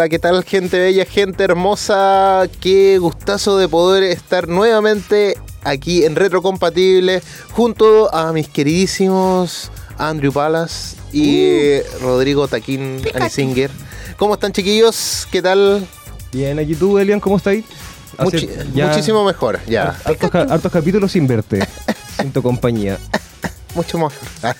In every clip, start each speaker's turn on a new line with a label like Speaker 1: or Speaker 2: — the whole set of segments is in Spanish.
Speaker 1: Hola, ¿qué tal gente bella, gente hermosa? Qué gustazo de poder estar nuevamente aquí en Retrocompatible junto a mis queridísimos Andrew Palas y uh. Rodrigo Taquín Alisinger. ¿Cómo están chiquillos? ¿Qué tal?
Speaker 2: Bien, aquí tú, Elian, ¿cómo estáis?
Speaker 1: muchísimo mejor, ya.
Speaker 2: Hartos, capítulos sin verte, sin tu compañía
Speaker 1: mucho más.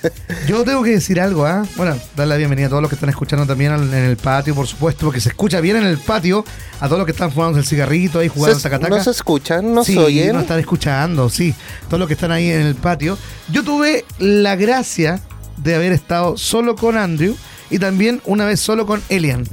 Speaker 3: Yo tengo que decir algo, ¿ah? Bueno, dar la bienvenida a todos los que están escuchando también en el patio, por supuesto, porque se escucha bien en el patio, a todos los que están fumando el cigarrito ahí jugando
Speaker 1: se, tacataca. No se escuchan, no sí, se oyen.
Speaker 3: no están escuchando, sí. Todos los que están ahí en el patio. Yo tuve la gracia de haber estado solo con Andrew y también una vez solo con Elian.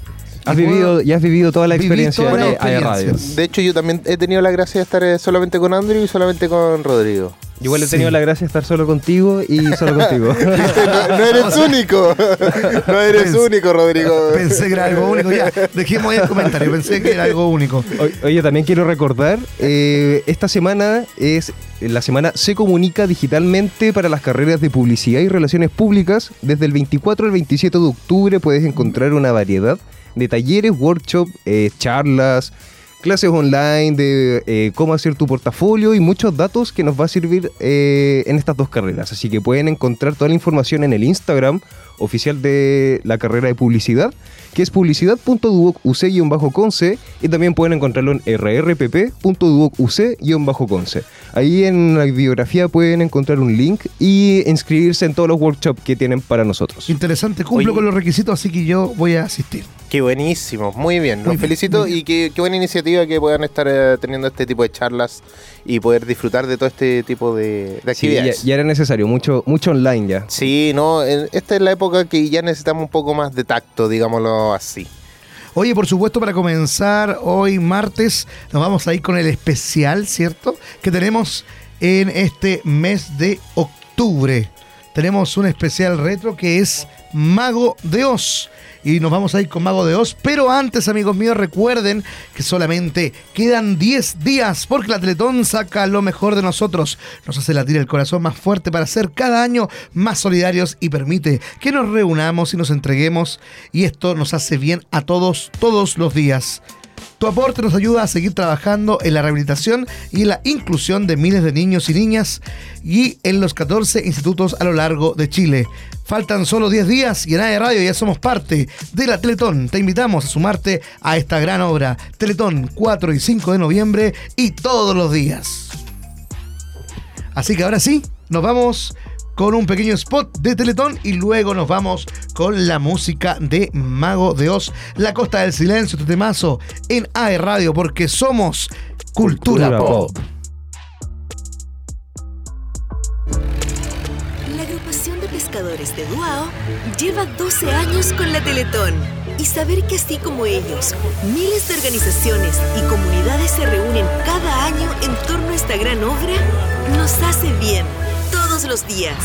Speaker 2: Has vivido, ya has vivido toda la experiencia de radio.
Speaker 1: De hecho, yo también he tenido la gracia de estar eh, solamente con Andrew y solamente con Rodrigo.
Speaker 2: Igual he tenido la gracia de estar solo contigo y solo contigo.
Speaker 1: no, eres único. No eres único, Rodrigo.
Speaker 3: Pensé que era algo único. Ya, dejemos ahí el comentario. Pensé que era algo único.
Speaker 2: Oye, también quiero recordar, eh, esta semana es la semana Se Comunica Digitalmente para las carreras de Publicidad y Relaciones Públicas. Desde el 24 al 27 de octubre puedes encontrar una variedad de talleres, workshops, eh, charlas, clases online de eh, cómo hacer tu portafolio y muchos datos que nos va a servir eh, en estas dos carreras. Así que pueden encontrar toda la información en el Instagram oficial de la carrera de publicidad, que es publicidad.duocuc-conce y también pueden encontrarlo en rrpp.duocuc-conce. Ahí en la biografía pueden encontrar un link y inscribirse en todos los workshops que tienen para nosotros.
Speaker 3: Interesante, cumplo con los requisitos, así que yo voy a asistir.
Speaker 1: Qué buenísimo, muy bien, los felicito y qué, buena iniciativa que puedan estar eh, teniendo este tipo de charlas y poder disfrutar de todo este tipo de, actividades.
Speaker 2: ya, era necesario, mucho, mucho online ya.
Speaker 1: Sí, no, esta es la época que ya necesitamos un poco más de tacto, digámoslo así.
Speaker 3: Oye, por supuesto, para comenzar hoy martes, nos vamos a ir con el especial, ¿cierto? Que tenemos en este mes de octubre. Tenemos un especial retro que es Mago de Oz y nos vamos a ir con Mago de Oz. Pero antes, amigos míos, recuerden que solamente quedan 10 días porque la Teletón saca lo mejor de nosotros. Nos hace latir el corazón más fuerte para ser cada año más solidarios y permite que nos reunamos y nos entreguemos. Y esto nos hace bien a todos, todos los días. Tu aporte nos ayuda a seguir trabajando en la rehabilitación y en la inclusión de miles de niños y niñas y en los 14 institutos a lo largo de Chile. Faltan solo 10 días y en AE Radio ya somos parte de la Teletón. Te invitamos a sumarte a esta gran obra. Teletón 4 y 5 de noviembre y todos los días. Así que ahora sí, nos vamos con un pequeño spot de Teletón y luego nos vamos con la música de Mago de Oz, La Costa del Silencio, este temazo en AE Radio, porque somos Cultura, Pop.
Speaker 4: La agrupación de pescadores de Duao lleva 12 años con la Teletón. Y saber que así como ellos, miles de organizaciones y comunidades se reúnen cada año en torno a esta gran obra, nos hace bien todos los días.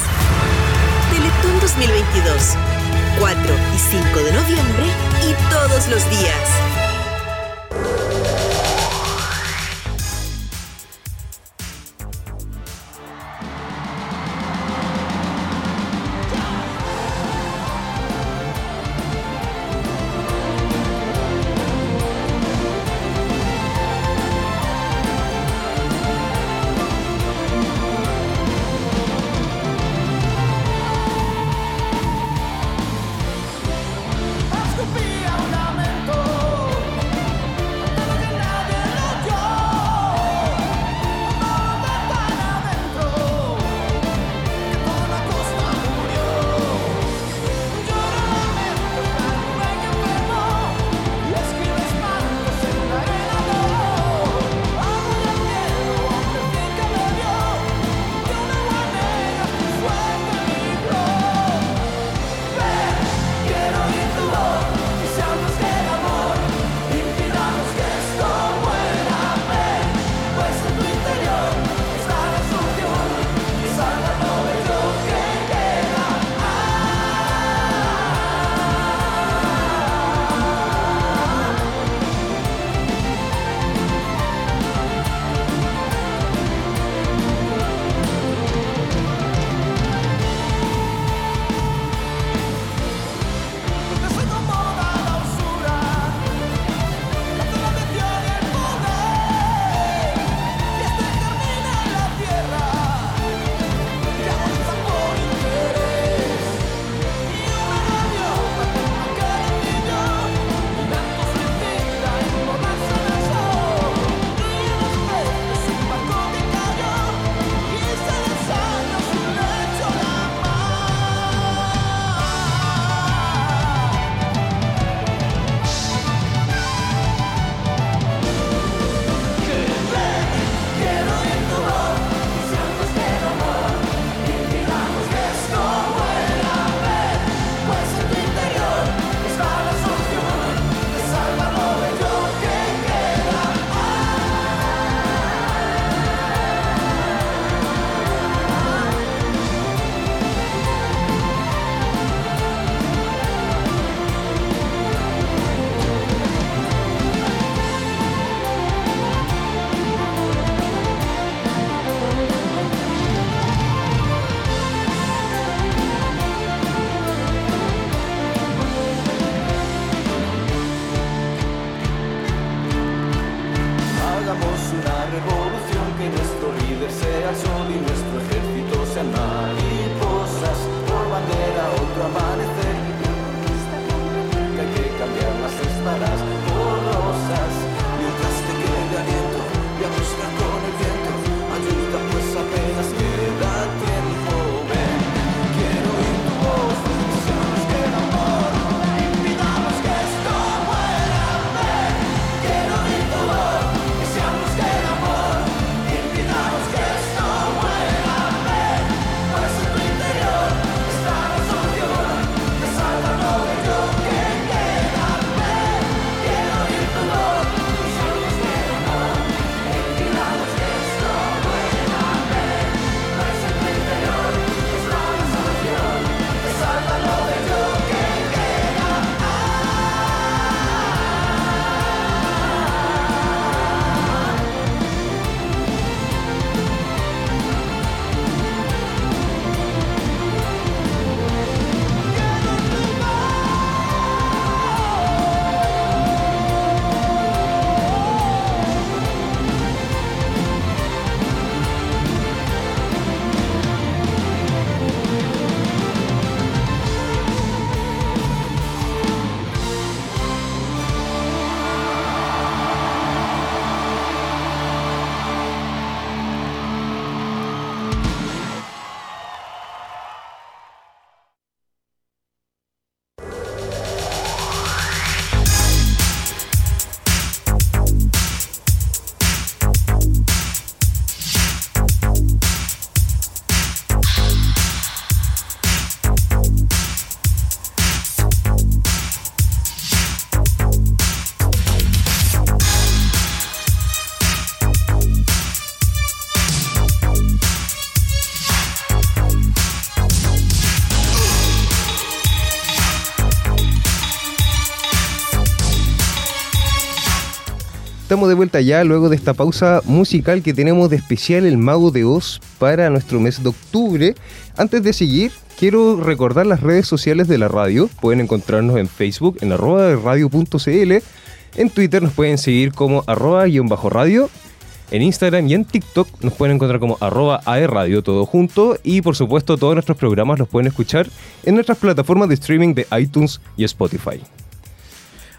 Speaker 4: Teletón 2022, 4 y 5 de noviembre y todos los días.
Speaker 2: Estamos de vuelta ya luego de esta pausa musical que tenemos de especial El Mago de Oz para nuestro mes de octubre. Antes de seguir, quiero recordar las redes sociales de la radio. Pueden encontrarnos en Facebook en arroba radio.cl. En Twitter nos pueden seguir como arroba guion bajo radio. En Instagram y en TikTok nos pueden encontrar como arroba aerradio todo junto. Y por supuesto todos nuestros programas los pueden escuchar en nuestras plataformas de streaming de iTunes y Spotify.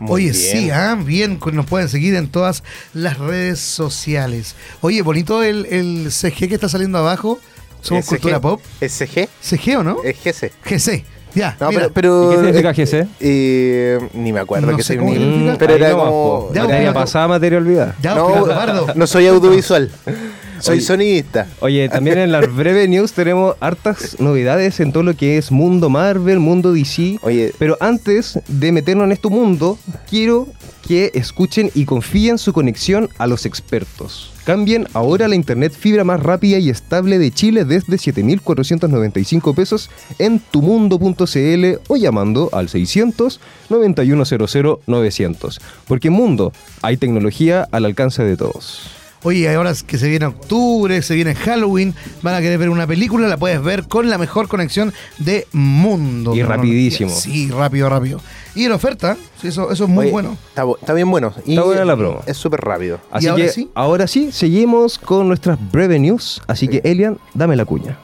Speaker 1: Muy
Speaker 3: Oye,
Speaker 1: bien.
Speaker 3: sí, ah, bien, nos pueden seguir en todas las redes sociales. Oye, bonito el, el CG que está saliendo abajo. Somos
Speaker 1: SG,
Speaker 3: Cultura Pop.
Speaker 1: SG,
Speaker 3: CG o no?
Speaker 1: es GC.
Speaker 3: GC. Ya,
Speaker 1: No,
Speaker 3: mira.
Speaker 1: pero, pero
Speaker 2: ¿Y qué significa GC?
Speaker 1: eh, ni me acuerdo
Speaker 3: No
Speaker 1: qué
Speaker 3: sé cómo
Speaker 1: significa. Pero
Speaker 2: Ahí
Speaker 1: era como.
Speaker 3: Ya,
Speaker 2: Materia pasada, materia olvidada.
Speaker 3: Ya,
Speaker 1: no, no soy audiovisual. Soy
Speaker 2: Oye.
Speaker 1: sonidista.
Speaker 2: Oye, también en las breve news tenemos hartas novedades en todo lo que es mundo Marvel, mundo DC.
Speaker 1: Oye,
Speaker 2: Pero antes de meternos en este mundo, quiero que escuchen y confíen su conexión a los expertos. Cambien ahora la internet fibra más rápida y estable de Chile desde 7.495 pesos en tumundo.cl o llamando al 600 9100 900. Porque en Mundo hay tecnología al alcance de todos.
Speaker 3: Oye, ahora es que se viene octubre, se viene Halloween, van a querer ver una película, la puedes ver con la mejor conexión de mundo.
Speaker 2: Y rapidísimo.
Speaker 3: Sí, rápido, rápido. Y en oferta, sí, eso, eso es muy
Speaker 1: oye,
Speaker 3: bueno.
Speaker 1: Está, bien bueno. Y
Speaker 2: Está buena la promo.
Speaker 1: Es súper rápido.
Speaker 2: Así
Speaker 3: ahora
Speaker 2: que
Speaker 3: sí?
Speaker 2: ahora sí, seguimos con nuestras breve news. Así que, Elian, dame la cuña.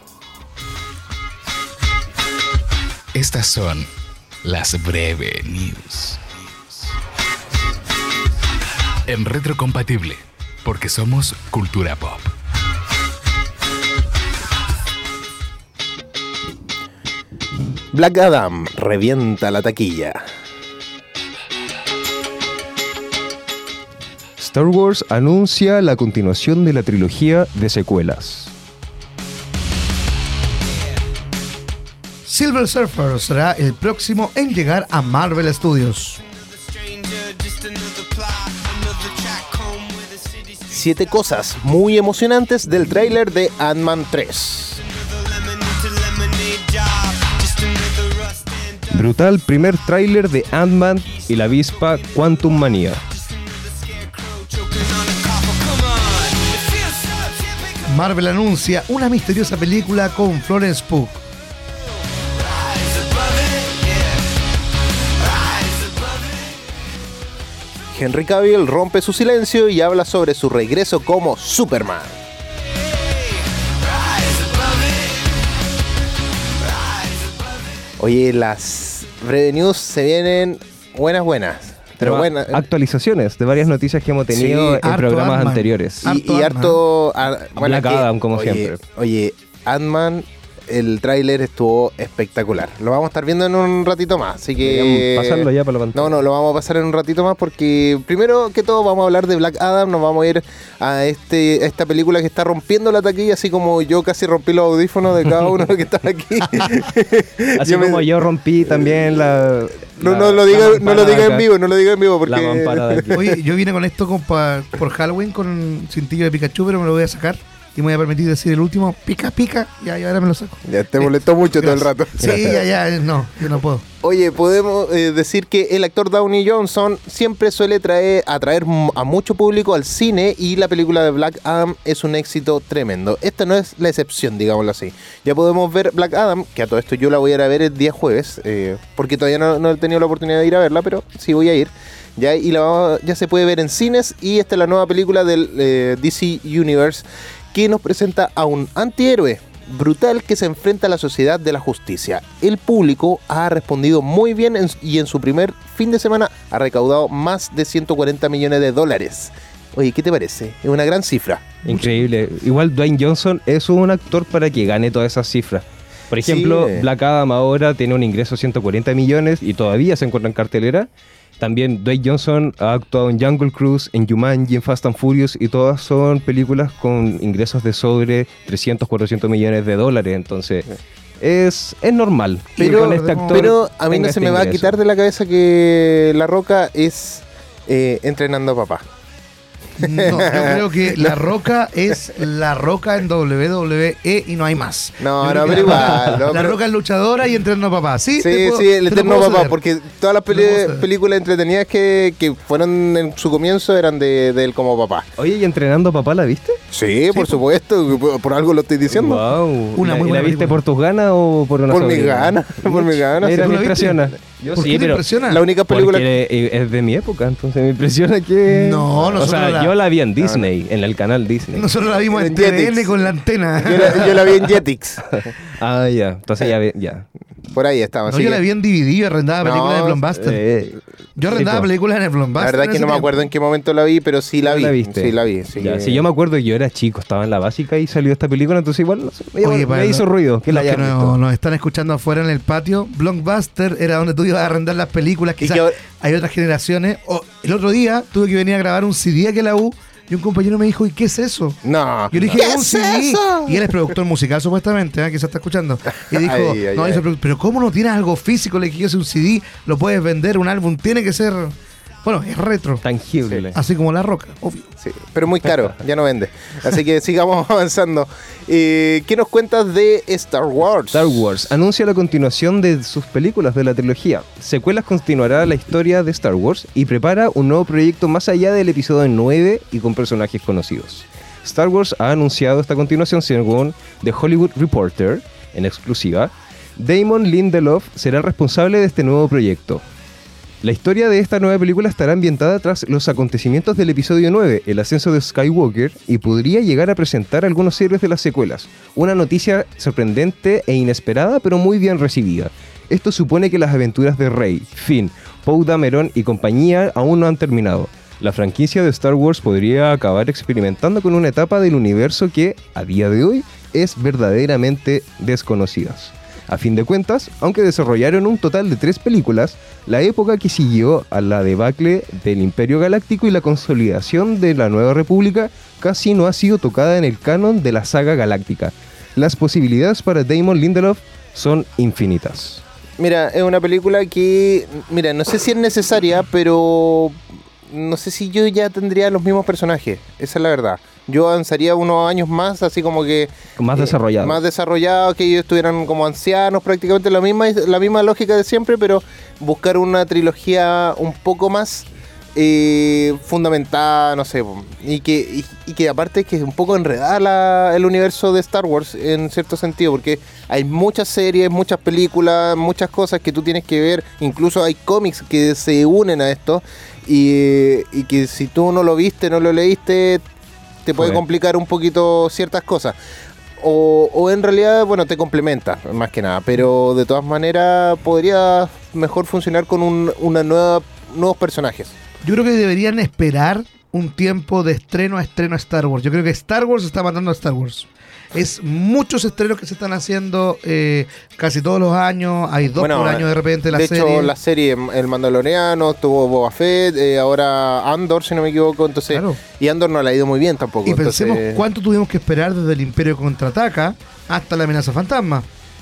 Speaker 5: Estas son las breve news. En retrocompatible, porque somos cultura pop.
Speaker 1: Black Adam revienta la taquilla.
Speaker 2: Star Wars anuncia la continuación de la trilogía de secuelas.
Speaker 3: Silver Surfer será el próximo en llegar a Marvel Studios.
Speaker 1: Siete cosas muy emocionantes del tráiler de Ant-Man 3.
Speaker 2: Brutal primer tráiler de Ant-Man y la avispa Quantum Manía.
Speaker 3: Marvel anuncia una misteriosa película con Florence Pugh.
Speaker 1: Henry Cavill rompe su silencio y habla sobre su regreso como Superman. Oye, las breve news se vienen buenas, buenas. Pero buenas.
Speaker 2: Actualizaciones de varias noticias que hemos tenido
Speaker 1: Sí,
Speaker 2: en programas anteriores.
Speaker 1: Y, harto. ah,
Speaker 2: Black
Speaker 1: que-
Speaker 2: Adam, como
Speaker 1: oye,
Speaker 2: siempre.
Speaker 1: Oye, Ant-Man, el tráiler estuvo espectacular. Lo vamos a estar viendo en un ratito más. Así que.
Speaker 2: Pasarlo ya para la pantalla.
Speaker 1: No, no, lo vamos a pasar en un ratito más porque primero que todo vamos a hablar de Black Adam, nos vamos a ir a este a esta película que está rompiendo la taquilla, así como yo casi rompí los audífonos de cada uno que está aquí.
Speaker 2: Así
Speaker 1: Yo me-
Speaker 2: como yo rompí también la.
Speaker 1: No,
Speaker 2: la-
Speaker 1: no lo diga, no lo diga en vivo, no lo diga en vivo porque
Speaker 2: La mampara de aquí.
Speaker 3: Oye, yo vine con esto con pa- por Halloween con un cintillo de Pikachu, pero me lo voy a sacar y me voy a permitir decir el último, pica, pica, y ahí ahora me lo saco.
Speaker 1: ya te molestó mucho todo el rato.
Speaker 3: Sí, ya, ya, eh, no, yo no puedo.
Speaker 1: Oye, podemos eh, decir que el actor Downey Johnson siempre suele traer, atraer a mucho público al cine y la película de Black Adam es un éxito tremendo. Esta no es la excepción, digámoslo así. Ya podemos ver Black Adam, que a todo esto yo la voy a ir a ver el día jueves, eh, porque todavía no, no he tenido la oportunidad de ir a verla, pero sí voy a ir. Ya, y la, ya se puede ver en cines y esta es la nueva película del eh, DC Universe que nos presenta a un antihéroe brutal que se enfrenta a la sociedad de la justicia. El público ha respondido muy bien en- y en su primer fin de semana ha recaudado más de 140 millones de dólares. Oye, ¿qué te parece? Es una gran cifra.
Speaker 2: Increíble. Igual Dwayne Johnson es un actor para que gane todas esas cifras. Por ejemplo,
Speaker 1: Sí.
Speaker 2: Black Adam ahora tiene un ingreso de 140 millones y todavía se encuentra en cartelera. También Dwayne Johnson ha actuado en Jungle Cruise, en Jumanji, en Fast and Furious y todas son películas con ingresos de sobre 300, 400 millones de dólares. Entonces, es, es normal. que
Speaker 1: Pero-
Speaker 2: con este actor
Speaker 1: Pero a mí no se
Speaker 2: este
Speaker 1: me va a quitar de la cabeza que La Roca es eh, entrenando a papá.
Speaker 3: No, yo creo que La Roca es La Roca en WWE y no hay más.
Speaker 1: No,
Speaker 3: Yo
Speaker 1: no, pero
Speaker 3: La
Speaker 1: igual, no,
Speaker 3: La
Speaker 1: pero-
Speaker 3: Roca es luchadora y entreno papá. Sí,
Speaker 1: Sí,
Speaker 3: puedo-
Speaker 1: sí, el eterno papá,
Speaker 3: ceder.
Speaker 1: porque todas las películas entretenidas que, que fueron en su comienzo eran de, de él como papá.
Speaker 2: Oye, ¿y entrenando a papá la viste?
Speaker 1: Sí, por supuesto, por, por algo lo estoy diciendo.
Speaker 2: Wow.
Speaker 3: Una
Speaker 2: ¿La-
Speaker 3: muy
Speaker 2: ¿y ¿La
Speaker 3: buena
Speaker 2: viste
Speaker 3: película.
Speaker 2: por tus ganas o por una
Speaker 1: Por mis ganas, por mis ganas.
Speaker 2: Mira,
Speaker 3: ¿Tú
Speaker 2: Yo
Speaker 3: ¿Por
Speaker 2: sí,
Speaker 3: qué te
Speaker 2: pero
Speaker 3: impresiona?
Speaker 1: La única película
Speaker 2: porque eh, es de mi época, entonces me impresiona que...
Speaker 3: No,
Speaker 2: O
Speaker 3: nosotros
Speaker 2: sea,
Speaker 3: la-
Speaker 2: yo la vi en Disney, en el canal Disney.
Speaker 3: Nosotros la vimos en
Speaker 1: En Jetix.
Speaker 3: Con la antena.
Speaker 1: Yo la, yo la vi en Jetix.
Speaker 2: Ah, ya. Entonces ya, ve- ya.
Speaker 1: Por ahí estaba.
Speaker 3: No, yo
Speaker 1: que-
Speaker 3: la vi en DVD, yo arrendaba
Speaker 1: No,
Speaker 3: películas de Blockbuster.
Speaker 2: Eh,
Speaker 3: yo arrendaba películas en el
Speaker 1: La
Speaker 3: Blockbuster.
Speaker 1: verdad
Speaker 3: en
Speaker 1: que no me acuerdo en qué momento la vi, pero sí la vi.
Speaker 2: ¿La viste?
Speaker 1: Sí, la vi. Sí,
Speaker 2: Ya,
Speaker 1: que-
Speaker 2: sí, yo me acuerdo que yo era chico, estaba en la básica y salió esta película, entonces igual no sé, me,
Speaker 3: Oye,
Speaker 2: me hizo ruido que la
Speaker 3: los que no- nos están escuchando afuera en el patio, Blockbuster era donde tú ibas a arrendar las películas. Quizás
Speaker 1: que
Speaker 3: hay otras generaciones. O el otro día tuve que venir a grabar un CD aquí a la U y un compañero me dijo, ¿y qué es eso?
Speaker 1: No.
Speaker 3: Yo le dije,
Speaker 1: ¿Qué
Speaker 3: "Es un
Speaker 1: es
Speaker 3: CD.
Speaker 1: eso?
Speaker 3: Y él es productor musical, supuestamente, ¿eh? que se está escuchando. Y dijo,
Speaker 1: Ay, ay,
Speaker 3: no,
Speaker 1: ay.
Speaker 3: dice, pero, pero ¿cómo no tienes algo físico? Le dije, soy un CD, lo puedes vender, un álbum, tiene que ser. Bueno, es retro.
Speaker 2: Tangible.
Speaker 3: Así como la roca, obvio.
Speaker 1: Sí, pero muy caro, ya no vende. Así que sigamos avanzando. Eh, ¿Qué nos cuentas de Star Wars?
Speaker 2: Star Wars anuncia la continuación de sus películas de la trilogía. Secuelas continuará la historia de Star Wars y prepara un nuevo proyecto más allá del episodio 9 y con personajes conocidos. Star Wars ha anunciado esta continuación según The Hollywood Reporter, en exclusiva. Damon Lindelof será el responsable de este nuevo proyecto. La historia de esta nueva película estará ambientada tras los acontecimientos del episodio 9, el ascenso de Skywalker, y podría llegar a presentar algunos héroes de las secuelas. Una noticia sorprendente e inesperada, pero muy bien recibida. Esto supone que las aventuras de Rey, Finn, Poe Dameron y compañía aún no han terminado. La franquicia de Star Wars podría acabar experimentando con una etapa del universo que, a día de hoy, es verdaderamente desconocida. A fin de cuentas, aunque desarrollaron un total de tres películas, la época que siguió a la debacle del Imperio Galáctico y la consolidación de la Nueva República casi no ha sido tocada en el canon de la saga galáctica. Las posibilidades para Damon Lindelof son infinitas.
Speaker 1: Mira, es una película que, mira, no sé si es necesaria, pero no sé si yo ya tendría los mismos personajes. Esa es la verdad. Yo avanzaría unos años más, así como que...
Speaker 2: Más
Speaker 1: eh,
Speaker 2: desarrollado.
Speaker 1: Más desarrollado, que ellos estuvieran como ancianos, prácticamente la misma, la misma lógica de siempre, pero buscar una trilogía un poco más eh, fundamentada, no sé, y que, y, y que aparte que es un poco enredada la- el universo de Star Wars en cierto sentido, porque hay muchas series, muchas películas, muchas cosas que tú tienes que ver, incluso hay cómics que se unen a esto, y, y que si tú no lo viste, no lo leíste, te puede complicar un poquito ciertas cosas. o, o en realidad, bueno, te complementa, más que nada. Pero de todas maneras, podría mejor funcionar con un- una nueva, nuevos personajes.
Speaker 3: Yo creo que deberían esperar un tiempo de estreno a estreno a Star Wars. Yo creo que Star Wars está matando a Star Wars. Es muchos estrenos que se están haciendo eh, casi todos los años. Hay dos por año de repente la
Speaker 1: de
Speaker 3: serie.
Speaker 1: hecho, la serie El Mandaloriano, tuvo Boba Fett, eh, ahora Andor, si no me equivoco. Entonces,
Speaker 3: Claro.
Speaker 1: y Andor no le ha ido muy bien tampoco.
Speaker 3: y pensemos cuánto tuvimos que esperar desde el Imperio contraataca hasta la amenaza fantasma.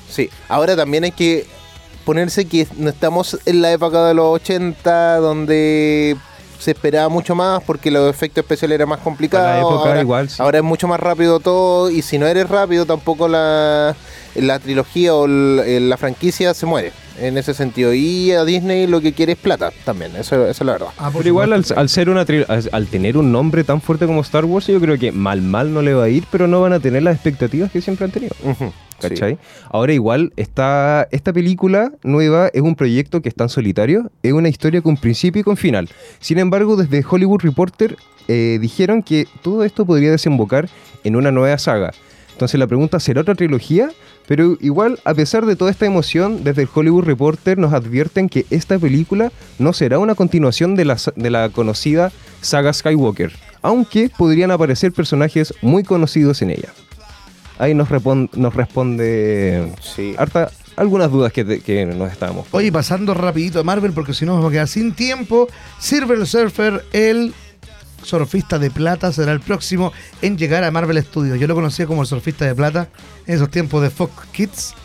Speaker 1: Sí, ahora también hay que ponerse que no estamos en la época de los 80 donde se esperaba mucho más porque los efectos especiales eran más complicados.
Speaker 2: Para la época
Speaker 1: ahora,
Speaker 2: igual, sí.
Speaker 1: ahora es mucho más rápido todo y si no eres rápido tampoco la, la trilogía o el- la franquicia se muere en ese sentido. Y a Disney lo que quiere es plata también, eso, eso es la verdad.
Speaker 3: Ah, por
Speaker 2: Pero igual al, ser una tri- al, al tener un nombre tan fuerte como Star Wars, yo creo que mal mal no le va a ir, pero no van a tener las expectativas que siempre han tenido. ¿Cachai? Ahora igual está esta película nueva es un proyecto que está en solitario, es una historia con principio y con final. Sin embargo, desde Hollywood Reporter eh, dijeron que todo esto podría desembocar en una nueva saga. Entonces la pregunta será otra trilogía, pero igual a pesar de toda esta emoción, desde el Hollywood Reporter nos advierten que esta película no será una continuación de la, de la conocida saga Skywalker, aunque podrían aparecer personajes muy conocidos en ella. Ahí nos, repon- nos responde
Speaker 1: Sí.
Speaker 2: harta algunas dudas que, te- que nos estábamos.
Speaker 3: Oye, pasando rapidito a Marvel, porque si no nos vamos a quedar sin tiempo. Silver Surfer, el surfista de plata, será el próximo en llegar a Marvel Studios. Yo lo conocía como el surfista de plata en esos tiempos de Fox Kids.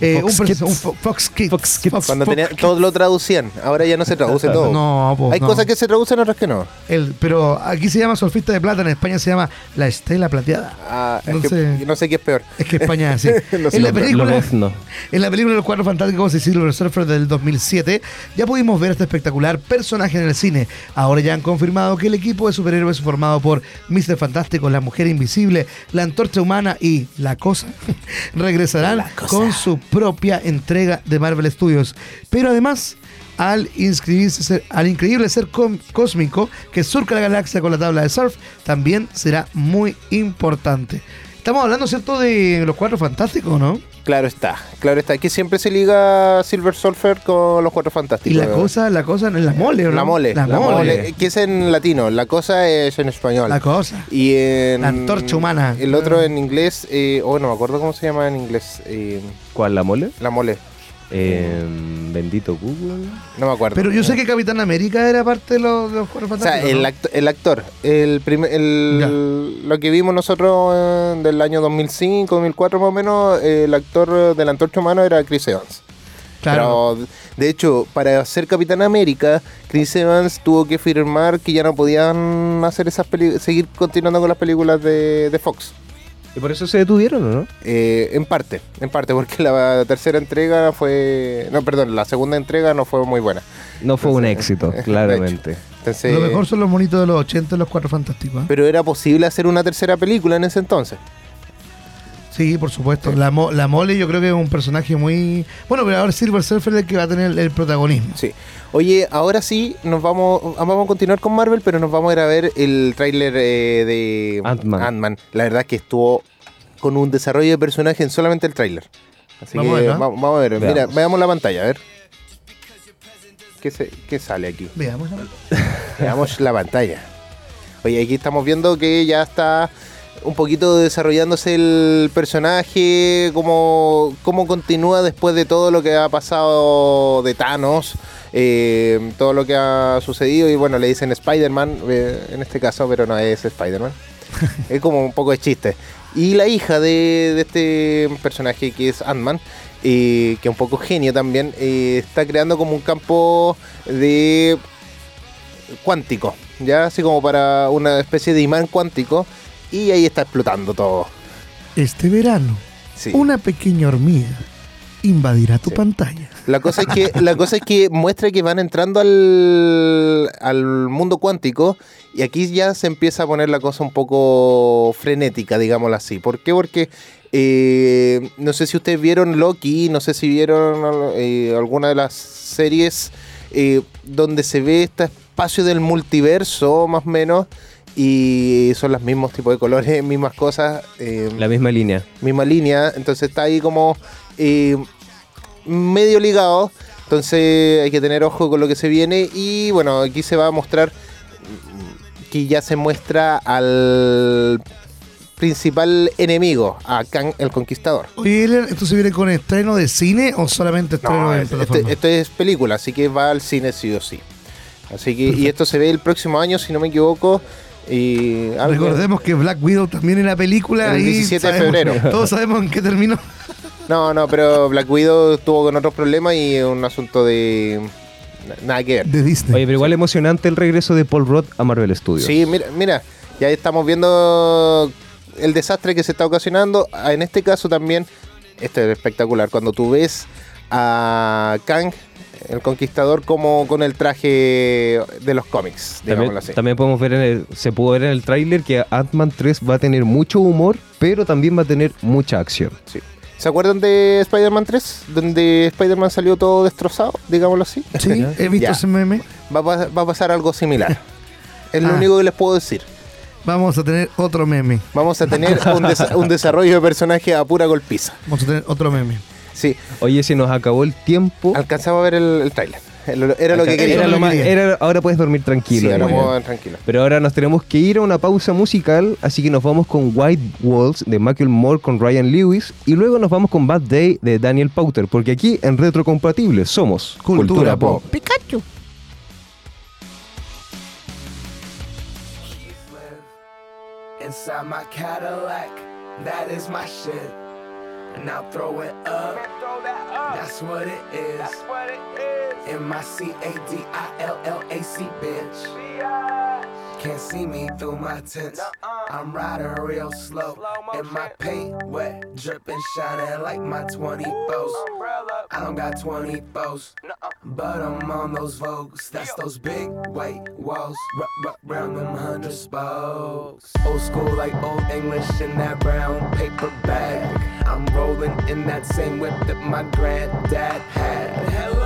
Speaker 3: Eh,
Speaker 2: Fox
Speaker 3: un perso-
Speaker 2: Kids.
Speaker 3: un Fo- Fox Kids.
Speaker 2: Fox Kids.
Speaker 1: Cuando
Speaker 3: Fox
Speaker 1: tenía,
Speaker 3: Kids.
Speaker 1: todos lo traducían, ahora ya no se traduce todo.
Speaker 3: No, po,
Speaker 1: Hay
Speaker 3: no.
Speaker 1: cosas que se traducen, otras que no.
Speaker 3: El- pero aquí se llama surfista de plata, en España se llama la estela plateada.
Speaker 1: Ah, es
Speaker 3: Entonces-
Speaker 1: que no sé qué es peor.
Speaker 3: Es que España es así.
Speaker 1: No sé.
Speaker 3: en la
Speaker 1: Lo-
Speaker 3: película. En la película Los Cuatro Fantásticos de Silver Surfer del 2007, ya pudimos ver este espectacular personaje en el cine. Ahora ya han confirmado que el equipo de superhéroes formado por Mr. Fantástico, la Mujer Invisible, la Antorcha Humana y La Cosa regresarán con su propia entrega de Marvel Studios. Pero además, al inscribirse al increíble ser cósmico que surca la galaxia con la tabla de surf, también será muy importante. Estamos hablando, ¿cierto?, de los Cuatro Fantásticos, ¿no?
Speaker 1: Claro está, claro está. Que siempre se liga Silver Surfer con los cuatro
Speaker 3: Y
Speaker 1: fantásticos.
Speaker 3: la cosa, la cosa, la mole, ¿o no?
Speaker 1: La mole,
Speaker 3: La,
Speaker 1: la
Speaker 3: mole.
Speaker 1: mole, que es en latino, la cosa es en español.
Speaker 3: La cosa.
Speaker 1: y en.
Speaker 3: La antorcha humana.
Speaker 1: El otro en inglés, eh, oh, no me acuerdo cómo se llama en inglés. eh,
Speaker 2: ¿Cuál, la mole?
Speaker 1: la mole,
Speaker 2: Eh, bendito Google.
Speaker 1: no me acuerdo.
Speaker 3: Pero yo sé que Capitán América era parte de los, de los Cuatro
Speaker 1: O sea,
Speaker 3: Fantásticos.
Speaker 1: el, el actor, el primer, el, lo que vimos nosotros eh, del año 2005, 2004 más o menos, eh, el actor de la antorcha humana era Chris Evans.
Speaker 3: Claro.
Speaker 1: Pero, de hecho, para ser Capitán América, Chris Evans tuvo que firmar que ya no podían hacer esas seguir continuando con las películas de, de Fox.
Speaker 2: ¿Y por eso se detuvieron o no?
Speaker 1: Eh, en parte, en parte, porque la tercera entrega fue. No, perdón, la segunda entrega no fue muy buena.
Speaker 2: No fue un éxito, claramente.
Speaker 1: Entonces,
Speaker 3: Lo mejor son los monitos de los 80 los Cuatro Fantásticos. ¿eh?
Speaker 1: Pero era posible hacer una tercera película en ese entonces.
Speaker 3: Sí, por supuesto. La, mo- la mole yo creo que es un personaje muy... Bueno, pero ahora Silver Surfer es el que va a tener el protagonismo.
Speaker 1: Sí. Oye, ahora sí, nos vamos, vamos a continuar con Marvel, pero nos vamos a ir a ver el tráiler eh, de
Speaker 2: Ant-Man.
Speaker 1: La verdad es que estuvo con un desarrollo de personaje en solamente el tráiler. Así
Speaker 3: Vamos a
Speaker 1: que
Speaker 3: ver, ¿no?
Speaker 1: va- vamos a ver. Mira,
Speaker 2: Veamos.
Speaker 1: la pantalla, a ver. ¿Qué, se- qué sale aquí?
Speaker 3: Veamos. ¿no?
Speaker 1: Veamos la pantalla. Oye, aquí estamos viendo que ya está un poquito desarrollándose el personaje, cómo, cómo continúa después de todo lo que ha pasado de Thanos, eh, todo lo que ha sucedido. Y bueno, le dicen Spider-Man eh, en este caso, pero no es Spider-Man. es como un poco de chiste. Y la hija de, de este personaje que es Ant-Man, eh, que es un poco genio también, eh, está creando como un campo de cuántico, ya así como para una especie de imán cuántico y ahí está explotando todo.
Speaker 3: Este verano,
Speaker 1: Sí.
Speaker 3: una pequeña hormiga invadirá tu
Speaker 1: Sí.
Speaker 3: pantalla.
Speaker 1: La cosa es que la cosa es que muestra que van entrando al, al mundo cuántico y aquí ya se empieza a poner la cosa un poco frenética, digámoslo así. ¿Por qué? Porque eh, no sé si ustedes vieron Loki, no sé si vieron eh, alguna de las series eh, donde se ve este espacio del multiverso, más o menos, y son los mismos tipos de colores, mismas cosas, eh,
Speaker 2: La misma línea.
Speaker 1: misma línea, entonces está ahí como eh, medio ligado, entonces hay que tener ojo con lo que se viene y bueno, aquí se va a mostrar mm, que ya se muestra al principal enemigo, a Kang el Conquistador.
Speaker 3: Oye, Elian, ¿esto se viene con estreno de cine o solamente estreno
Speaker 1: No,
Speaker 3: en
Speaker 1: es-
Speaker 3: plataforma?
Speaker 1: este- esto es película, así que va al cine sí o sí. Así que, y esto se ve el próximo año, si no me equivoco. Y algo-
Speaker 3: Recordemos que Black Widow también en la película
Speaker 1: El
Speaker 3: y
Speaker 1: 17 de febrero.
Speaker 3: Todos sabemos en qué terminó.
Speaker 1: No, no, pero Black Widow estuvo con otros problemas y un asunto de. Nada que ver.
Speaker 3: De Disney.
Speaker 2: Oye, pero igual emocionante el regreso de Paul Rudd a Marvel Studios.
Speaker 1: Sí, mira, mira, ya estamos viendo el desastre que se está ocasionando. Ah, En este caso también, esto es espectacular. Cuando tú ves a Kang, el conquistador, como con el traje de los cómics, digámoslo
Speaker 2: También,
Speaker 1: así.
Speaker 2: también podemos ver, en el- se pudo ver en el tráiler que Ant-Man 3 va a tener mucho humor, pero también va a tener mucha acción.
Speaker 1: Sí. ¿Se acuerdan de Spider-Man 3? Donde Spider-Man salió todo destrozado, digámoslo así.
Speaker 3: Sí, he visto
Speaker 1: Ya.
Speaker 3: ese meme.
Speaker 1: Va a, pas- va a pasar algo similar. Es lo
Speaker 3: Ah.
Speaker 1: único que les puedo decir.
Speaker 3: Vamos a tener otro meme.
Speaker 1: Vamos a tener un, desa- un desarrollo de personaje a pura golpiza.
Speaker 3: Vamos a tener otro meme.
Speaker 1: Sí,
Speaker 2: Oye, se nos acabó el tiempo.
Speaker 1: alcanzaba a ver el, el tráiler. El- Era lo que quería.
Speaker 2: Era lo más-
Speaker 3: quería.
Speaker 2: era- ahora puedes dormir tranquilo.
Speaker 1: Sí, ahora
Speaker 2: hermano.
Speaker 1: puedo- tranquilo.
Speaker 2: Pero ahora nos tenemos que ir a una pausa musical, así que nos vamos con White Walls de Michael Moore con Ryan Lewis y luego nos vamos con Bad Day de Daniel Pauter, porque aquí en Retrocompatible somos
Speaker 3: Cultura Pop.
Speaker 6: Inside my Cadillac, that is my shit. And I'll throw it up. That's what it is. M I C A D I L L A C, bitch. Can't see me through my tents. I'm riding real slow. And my paint wet, dripping, shining like my 24s. I don't got 24s, but I'm on those Vogues. That's those big white walls. Round them hundred spokes. Old school like old English in that brown paper bag. I'm rolling in that same whip that my granddad had. Hello,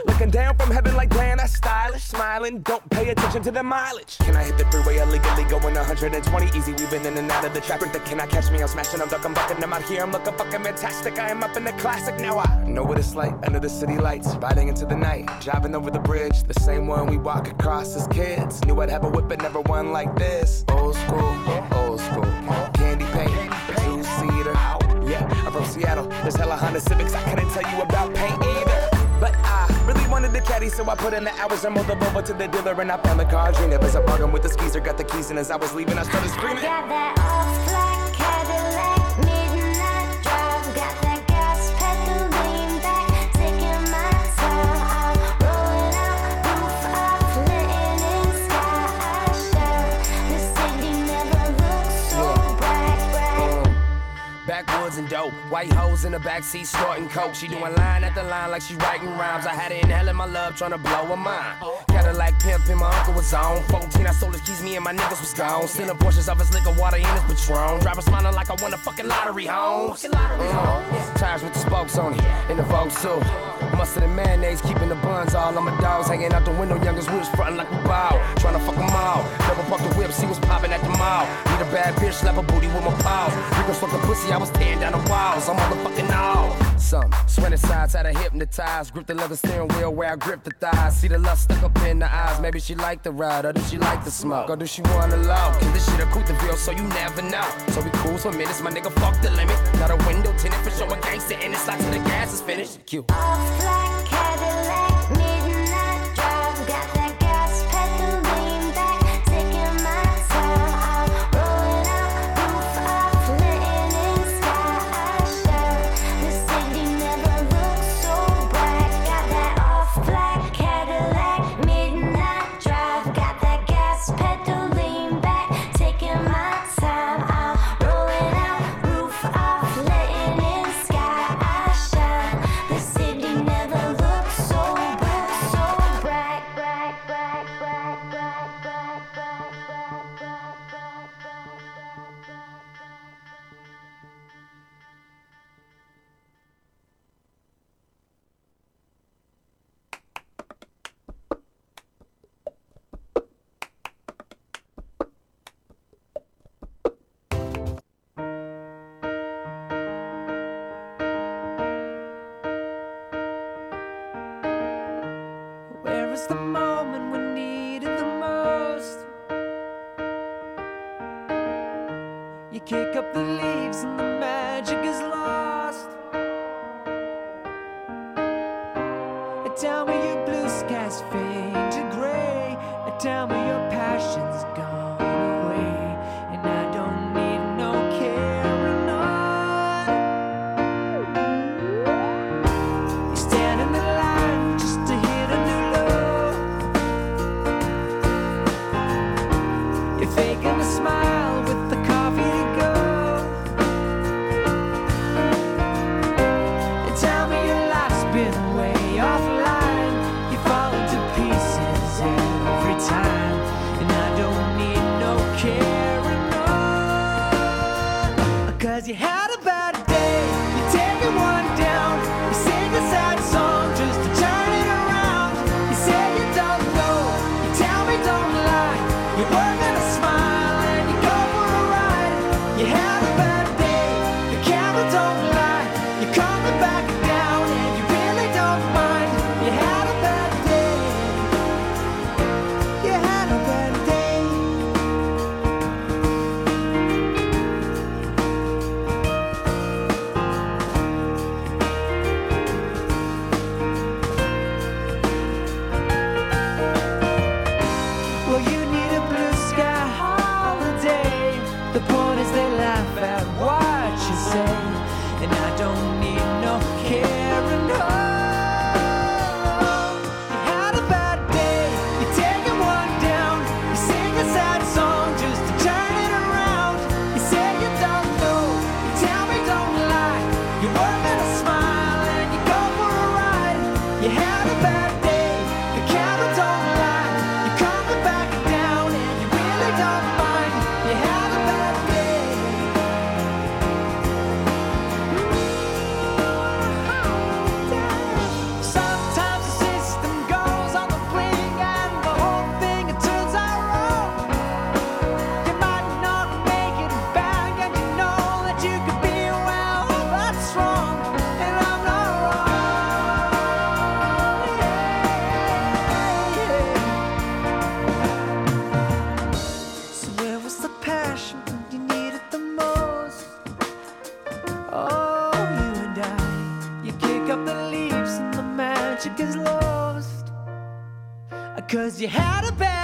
Speaker 6: Looking down from heaven like damn, that's stylish. Smiling, don't pay attention to the mileage. Can I hit the freeway illegally going 120 easy? We've been in and out of the traffic. That cannot catch me. I'm smashing, I'm ducking, bucking. I'm out here, I'm looking fucking fantastic. I am up in the classic now. I know what it's like under the city lights, riding into the night, driving over the bridge, the same one we walk across as kids. Knew I'd have a whip, but never one like this. Old school, old school, candy paint, two seater. Yeah, I'm from Seattle. There's hella Honda Civics. I couldn't tell you about paint wanted the caddy, so I put in the hours and moved over to the dealer and I found the car. Dream it was a bargain with the skeezer, got the keys, and as I was leaving, I started screaming.
Speaker 7: Got that all-black Cadillac, midnight drive. Got that gas pedal lean back, taking my time. I'm rolling out, roof off, letting in sky shine. The city never looks so bright, bright.
Speaker 6: Backwoods and dope, white hoes in the backseat snorting coke. She doing line after line like she writing rhymes. I had it in hell in my love trying to blow her mind. Cadillac pimpin', my uncle was on. 14, I sold his keys, me and my niggas was gone. Stealing portions of his liquor, water, and his Patron. Driver smiling like I won a fucking lottery home. Uh, tires with the spokes on it, in the Vogue too. Mustard and mayonnaise, keeping the buns all on my dogs. Hanging out the window, youngest wheels frontin' like we bow. Trying to fuck them all. Double park the whip, see what's poppin' at the mall. Need a bad bitch, slap a booty with my paws. Reconstruct the pussy, I was tearing down the walls. I'm motherfucking all. Some sides, had her hypnotized. Grip the leather steering wheel where I grip the thighs. See the lust stuck up in the eyes. Maybe she like the ride, or does she like the smoke? Or does she wanna love? Cause this shit a Couteville, so you never know. So we cruise for minutes, my nigga fuck the limit. Not a window tinted for showing gangster in it's Slide till the gas is finished. Q.
Speaker 8: the leaves and the magic is lost. Cause you had a bad